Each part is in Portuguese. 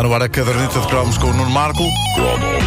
Está no ar a caderneta de cromos com o Nuno Marco. Isto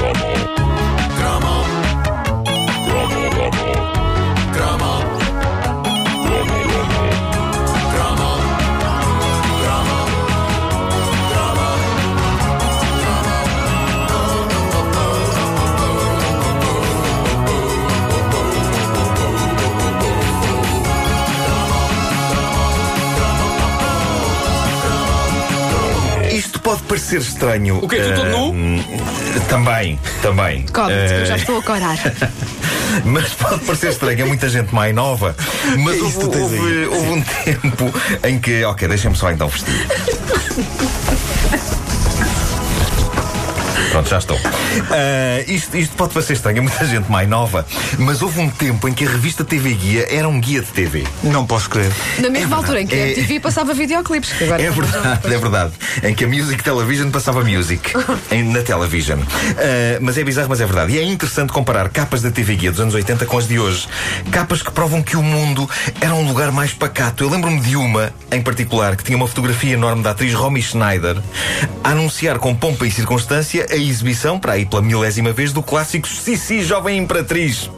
pode parecer estranho. O quê? Tu todo nu? eh, Também, também. Que eu já Eh, estou a corar. Mas pode parecer estranho, é muita gente mais nova. Mas houve, houve- houve um tempo em que. Ok, deixem-me só então vestir. Pronto, já estou. Ah, isto, isto pode parecer estranho, é muita gente mais nova, mas houve um tempo em que a revista TV Guia era um guia de TV. Não posso crer. Na mesma altura em que É- a TV passava videoclipes. Que agora É verdade, é verdade. Em que a Music Television passava Music em- na Television. Ah, mas é bizarro, mas é verdade. E é interessante comparar capas da TV Guia dos anos 80 com as de hoje. Capas que provam que o mundo era um lugar mais pacato. Eu lembro-me de uma, em particular, que tinha uma fotografia enorme da atriz Romy Schneider a anunciar com pompa e circunstância a exibição, para aí pela milésima vez, do clássico Sissi Jovem Imperatriz.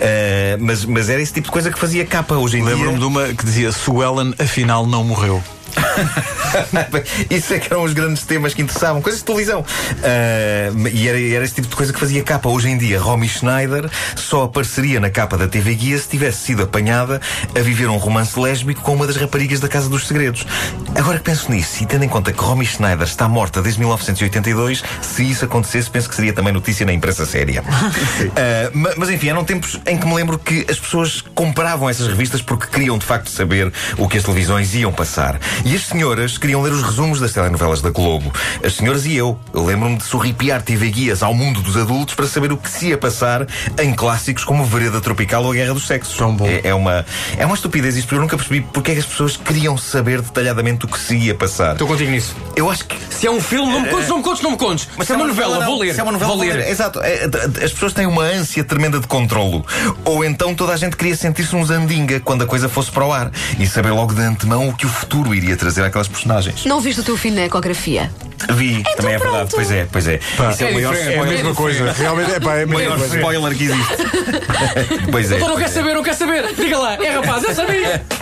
Ah, mas, mas era esse tipo de coisa que fazia capa hoje em dia. Lembro-me de uma que dizia Suellen afinal não morreu. Isso é que eram os grandes temas que interessavam, coisas de televisão. Ah, e era, era esse tipo de coisa que fazia capa. Hoje em dia, Romy Schneider só apareceria na capa da TV Guia se tivesse sido apanhada a viver um romance lésbico com uma das raparigas da Casa dos Segredos. Agora que penso nisso, e tendo em conta que Romy Schneider está morta desde 1982, se isso acontecesse, penso que seria também notícia na imprensa séria. Ma- mas enfim, eram tempos em que me lembro que as pessoas compravam essas revistas porque queriam de facto saber o que as televisões iam passar. E as senhoras queriam ler os resumos das telenovelas da Globo. As senhoras e eu. Eu lembro-me de sorripiar TV Guias ao mundo dos adultos para saber o que se ia passar em clássicos como Vereda Tropical ou a Guerra dos Sexos. Tão bom. É, é uma, é uma estupidez isto, porque eu nunca percebi porque é que as pessoas queriam saber detalhadamente o que se ia passar. Estou contigo nisso. Eu acho que Se é um filme, não me contes, não me contes, não me contes. mas se é uma novela, não. vou ler. Se é uma novela, vou ler. Exato. É, d- d- As pessoas têm uma ânsia tremenda de controlo. Ou então toda a gente queria sentir-se um zandinga quando a coisa fosse para o ar e saber logo de antemão o que o futuro iria trazer àquelas personagens. Não viste o teu filho na ecografia? Vi, também é verdade. Pois é, pois é. Isso É o maior, É a é mesma coisa. Realmente é, pá, é a maior coisa. spoiler que existe. pois é. Então não quer é. saber, não quer saber. Diga lá, é rapaz, eu sabia.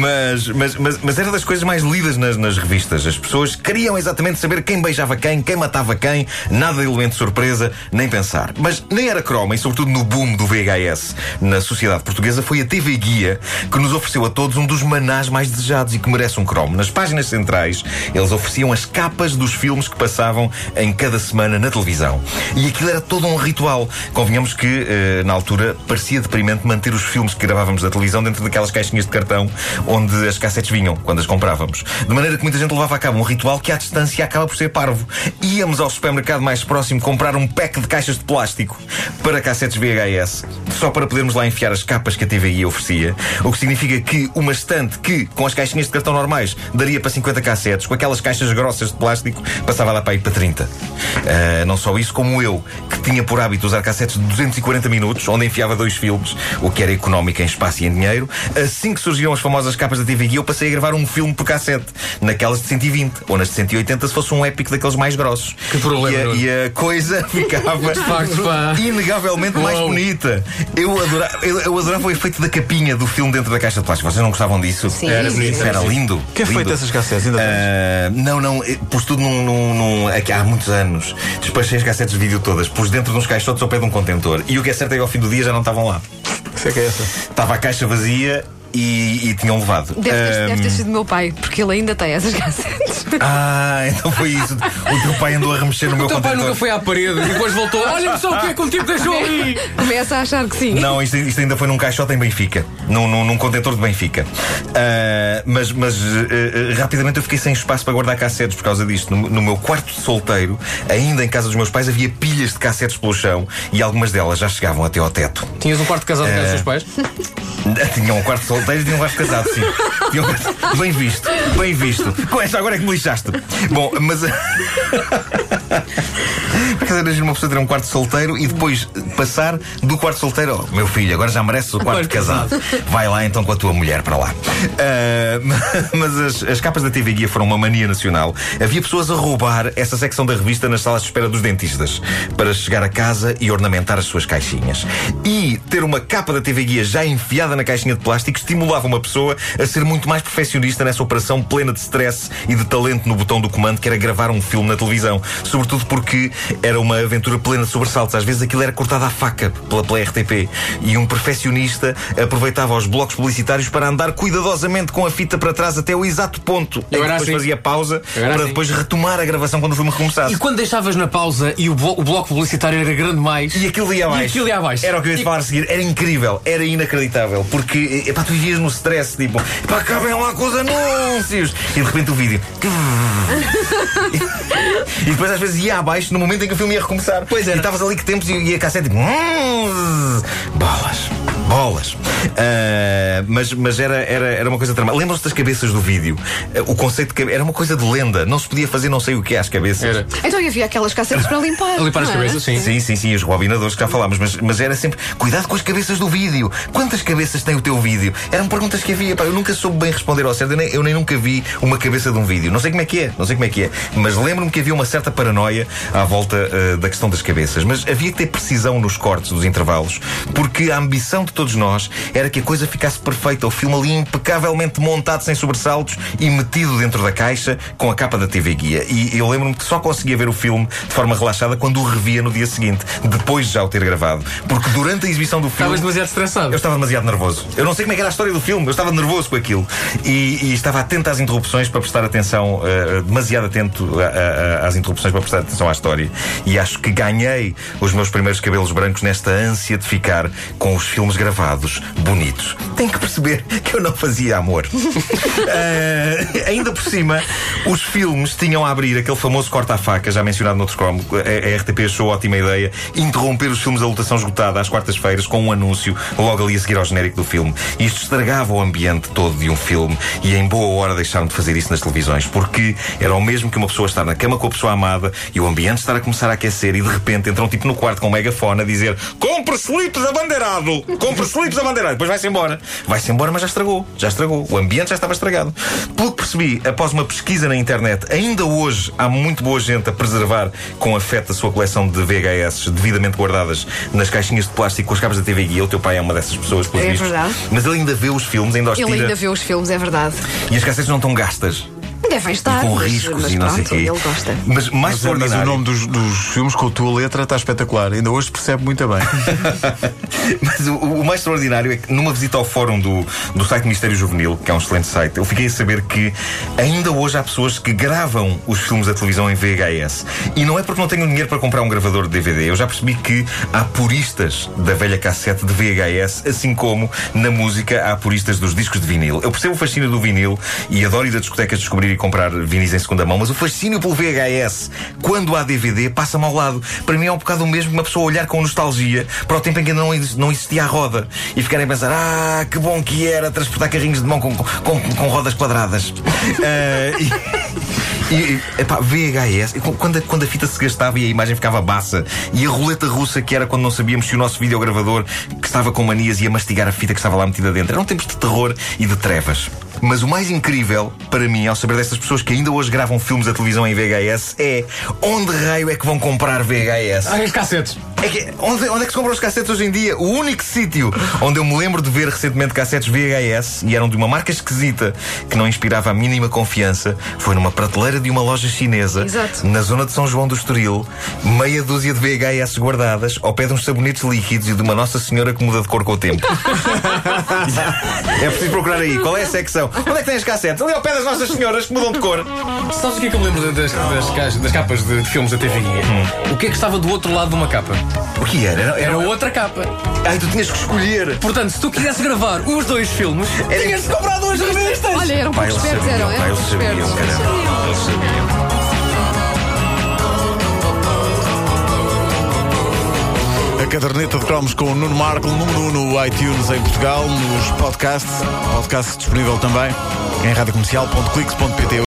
Mas, mas, mas, mas era das coisas mais lidas nas, nas revistas. As pessoas queriam exatamente saber quem beijava quem, quem matava quem, nada de elemento de surpresa, nem pensar. Mas nem era croma, e sobretudo no boom do VHS na sociedade portuguesa, foi a TV Guia que nos ofereceu a todos um dos manás mais desejados e que merece um cromo. Nas páginas centrais, eles ofereciam as capas dos filmes que passavam em cada semana na televisão. E aquilo era todo um ritual. Convenhamos que, eh, na altura, parecia deprimente manter os filmes que gravávamos da televisão dentro daquelas caixinhas de cartão onde as cassetes vinham quando as comprávamos. De maneira que muita gente levava a cabo um ritual que, à distância, acaba por ser parvo. Íamos ao supermercado mais próximo comprar um pack de caixas de plástico para cassetes VHS, só para podermos lá enfiar as capas que a TVI oferecia. O que significa que uma estante que, com as caixinhas de cartão normais, daria para 50 cassetes, com aquelas caixas grossas de plástico, passava lá para ir para 30. Ah, não só isso, como eu, que tinha por hábito usar cassetes de 240 minutos, onde enfiava dois filmes, o que era económico em espaço e em dinheiro. Assim que surgiram as famosas capas da TV Guia, eu passei a gravar um filme por cassete, naquelas de 120, ou nas de 180, se fosse um épico daqueles mais grossos. Que problema, E a, e a coisa ficava facto, inegavelmente mais bonita. Eu adorava, eu, eu adorava o efeito da capinha do filme dentro da caixa de plástico. Vocês não gostavam disso? Sim. Era bonito, Isso era lindo. Quem é lindo. feito essas cassetes? Ainda? Ah, não, não, eh, pus tudo num, num, num- aqui há muitos anos. Despachei as cassetes de vídeo todas, pus dentro de uns caixotes ao pé de um contentor. E o que é certo é que ao fim do dia já não estavam lá. Sei que é essa. Estava a caixa vazia e, e tinham levado. Deve ter, Ah, deve ter sido meu pai, porque ele ainda tem essas cassetes. Ah, então foi isso. O teu pai andou a remexer no meu O teu pai contentor. nunca foi à parede e depois voltou. Olha-me só o que é que um tipo deixou ali. Começa a achar que sim. Não, isto, isto ainda foi num caixote em Benfica, num, num, num contentor de Benfica. Ah, mas mas eh, rapidamente eu fiquei sem espaço para guardar cassetes por causa disto. No, no meu quarto de solteiro, ainda em casa dos meus pais, havia pilhas de cassetes pelo chão e algumas delas já chegavam até ao teto. Tinhas um quarto de casado com os teus pais? Tinha um quarto solteiro e tinha um quarto casado, sim. Bem visto, bem visto. Com esta agora é que me lixaste. Bom, mas. Porque era uma pessoa ter um quarto solteiro e depois passar do quarto solteiro. Oh, meu filho, agora já mereces o quarto casado. Vai lá então com a tua mulher para lá. Ah, mas as, as capas da TV Guia foram uma mania nacional. Havia pessoas a roubar essa secção da revista nas salas de espera dos dentistas para chegar a casa e ornamentar as suas caixinhas. E ter uma capa da TV Guia já enfiada na caixinha de plástico estimulava uma pessoa a ser muito mais perfeccionista nessa operação plena de stress e de talento no botão do comando que era gravar um filme na televisão. Sobretudo porque era uma aventura plena de sobressaltos. Às vezes aquilo era cortado à faca pela, pela RTP. E um perfeccionista aproveitava os blocos publicitários para andar cuidadosamente com a fita para trás até o exato ponto. em que era depois assim. fazia pausa Eu para assim. depois retomar a gravação quando o filme recomeçasse. E quando deixavas na pausa e o, blo- o bloco publicitário era grande mais. E aquilo ia abaixo. E aquilo ia abaixo. Era o que eu ia E- falar a seguir. Era incrível, era inacreditável. Porque, epá, tu vivias no stress, tipo, pá, acabem lá com os anúncios. E de repente o vídeo. e depois às vezes ia abaixo no momento em que o filme ia recomeçar. Pois era. E estavas ali que tempos e, a cassete tipo. "Hum, Bolas. Bolas. Ah, mas mas era, era, era uma coisa tremenda. Lembram-se das cabeças do vídeo? Ah, O conceito de era uma coisa de lenda. Não se podia fazer não sei o que às cabeças. Era. Então havia aquelas cassetes para limpar. A limpar as é? cabeças, sim. Sim, sim, sim, os rebobinadores que já falámos, mas, mas era sempre cuidado com as cabeças do vídeo. Quantas cabeças tem o teu vídeo? Eram perguntas que havia, pá, eu nunca soube bem responder ao certo, eu nem, eu nem nunca vi uma cabeça de um vídeo. Não sei como é que é, não sei como é que é, mas lembro-me que havia uma certa paranoia à volta eh, da questão das cabeças, mas havia que ter precisão nos cortes dos intervalos, porque a ambição de todos nós era que a coisa ficasse perfeita, o filme ali impecavelmente montado sem sobressaltos e metido dentro da caixa com a capa da TV Guia. E eu lembro-me que só conseguia ver o filme de forma relaxada quando o revia no dia seguinte, depois de já o ter gravado. Porque durante a exibição do filme. Estavas demasiado estressado. Eu estava demasiado nervoso. Eu não sei como é que era a história do filme, eu estava nervoso com aquilo. E, e estava atento às interrupções para prestar atenção, eh, demasiado atento a- a- às interrupções para prestar atenção à história. E acho que ganhei os meus primeiros cabelos brancos nesta ânsia de ficar com os filmes gravados bonitos. Tem que perceber que eu não fazia amor. Eh, ainda por cima, os filmes tinham a abrir aquele famoso corta-faca, já mencionado noutros cromo. A, a RTP achou ótima ideia interromper os filmes da lotação esgotada às quartas-feiras com um anúncio logo ali a seguir ao genérico do filme. Isto estragava o ambiente todo de um filme e em boa hora deixaram de fazer isso nas televisões, porque era o mesmo que uma pessoa estar na cama com a pessoa amada e o ambiente estar a começar a aquecer e de repente entra um tipo no quarto com um megafone a dizer compre slips abandeirado! Compre slips abandeirado! Depois vai-se embora. Vai-se embora, mas já estragou. Já estragou. O ambiente já estava estragado. Pelo que percebi, após uma pesquisa na internet, ainda hoje há muito boa gente a preservar com afeto a sua coleção de VHS devidamente guardadas nas caixinhas de plástico com as cabos da TV Guia. O teu pai é uma dessas pessoas, pelos É vistos. verdade. Mas ele ainda vê os filmes, ainda os Ele ainda vê os filmes, é verdade. E as cassetes não estão gastas. Devem estar. com mas, riscos mas e não sei o pronto, quê. ele gosta. Mas mais Mas, é- mas extraordinário. o nome dos, dos filmes com a tua letra está espetacular. Ainda hoje percebe muito bem. Mas o, o mais extraordinário é que numa visita ao fórum do, do site Mistério Juvenil, que é um excelente site, eu fiquei a saber que ainda hoje há pessoas que gravam os filmes da televisão em VHS. E não é porque não tenho dinheiro para comprar um gravador de DVD. Eu já percebi que há puristas da velha cassete de VHS, assim como na música há puristas dos discos de vinil. Eu percebo o fascínio do vinil e adoro ir a discotecas descobrir e comprar vinis em segunda mão, mas o fascínio pelo VHS, quando há DVD, passa-me ao lado. Para mim é um bocado o mesmo que uma pessoa olhar com nostalgia para o tempo em que ainda não, exi- não existia a roda e ficarem a pensar: ah, que bom que era transportar carrinhos de mão com, com, com rodas quadradas. Eh, e, e, epá, VHS, quando a, quando a fita se gastava e a imagem ficava baça, e a roleta russa que era quando não sabíamos se o nosso videogravador que estava com manias ia mastigar a fita que estava lá metida dentro. Eram tempos de terror e de trevas. Mas o mais incrível para mim, ao saber destas pessoas que ainda hoje gravam filmes da televisão em VHS, é onde raio é que vão comprar VHS? Ah, as cassetes. É que, onde, onde é que se compram os cassetes hoje em dia? O único sítio onde eu me lembro de ver recentemente cassetes VHS e eram de uma marca esquisita que não inspirava a mínima confiança foi numa prateleira de uma loja chinesa Exato. na zona de São João do Estoril, meia dúzia de VHS guardadas ao pé de uns sabonetes líquidos e de uma Nossa Senhora que muda de cor com o tempo. é preciso procurar aí. Qual é a secção? Onde é que tem as cassetes? Ali ao pé das Nossas Senhoras que mudam de cor. Sabes o que é que eu me lembro das, das, das capas de, de filmes da TV Guia? O que é que estava do outro lado de uma capa? O que era? Era, Era outra capa. Ai, tu tinhas que escolher. Portanto, se tu quisesse gravar os dois filmes, Era- tinhas de comprar duas revistas. Olha, eram poucos espertos, eram. eram eles poucos sabiam, espertos. caramba. Eles sabiam. A caderneta de cromos com o Nuno Marco, número 1 no iTunes em Portugal, nos podcasts, podcast disponível também em radiocomercial.clix.pt.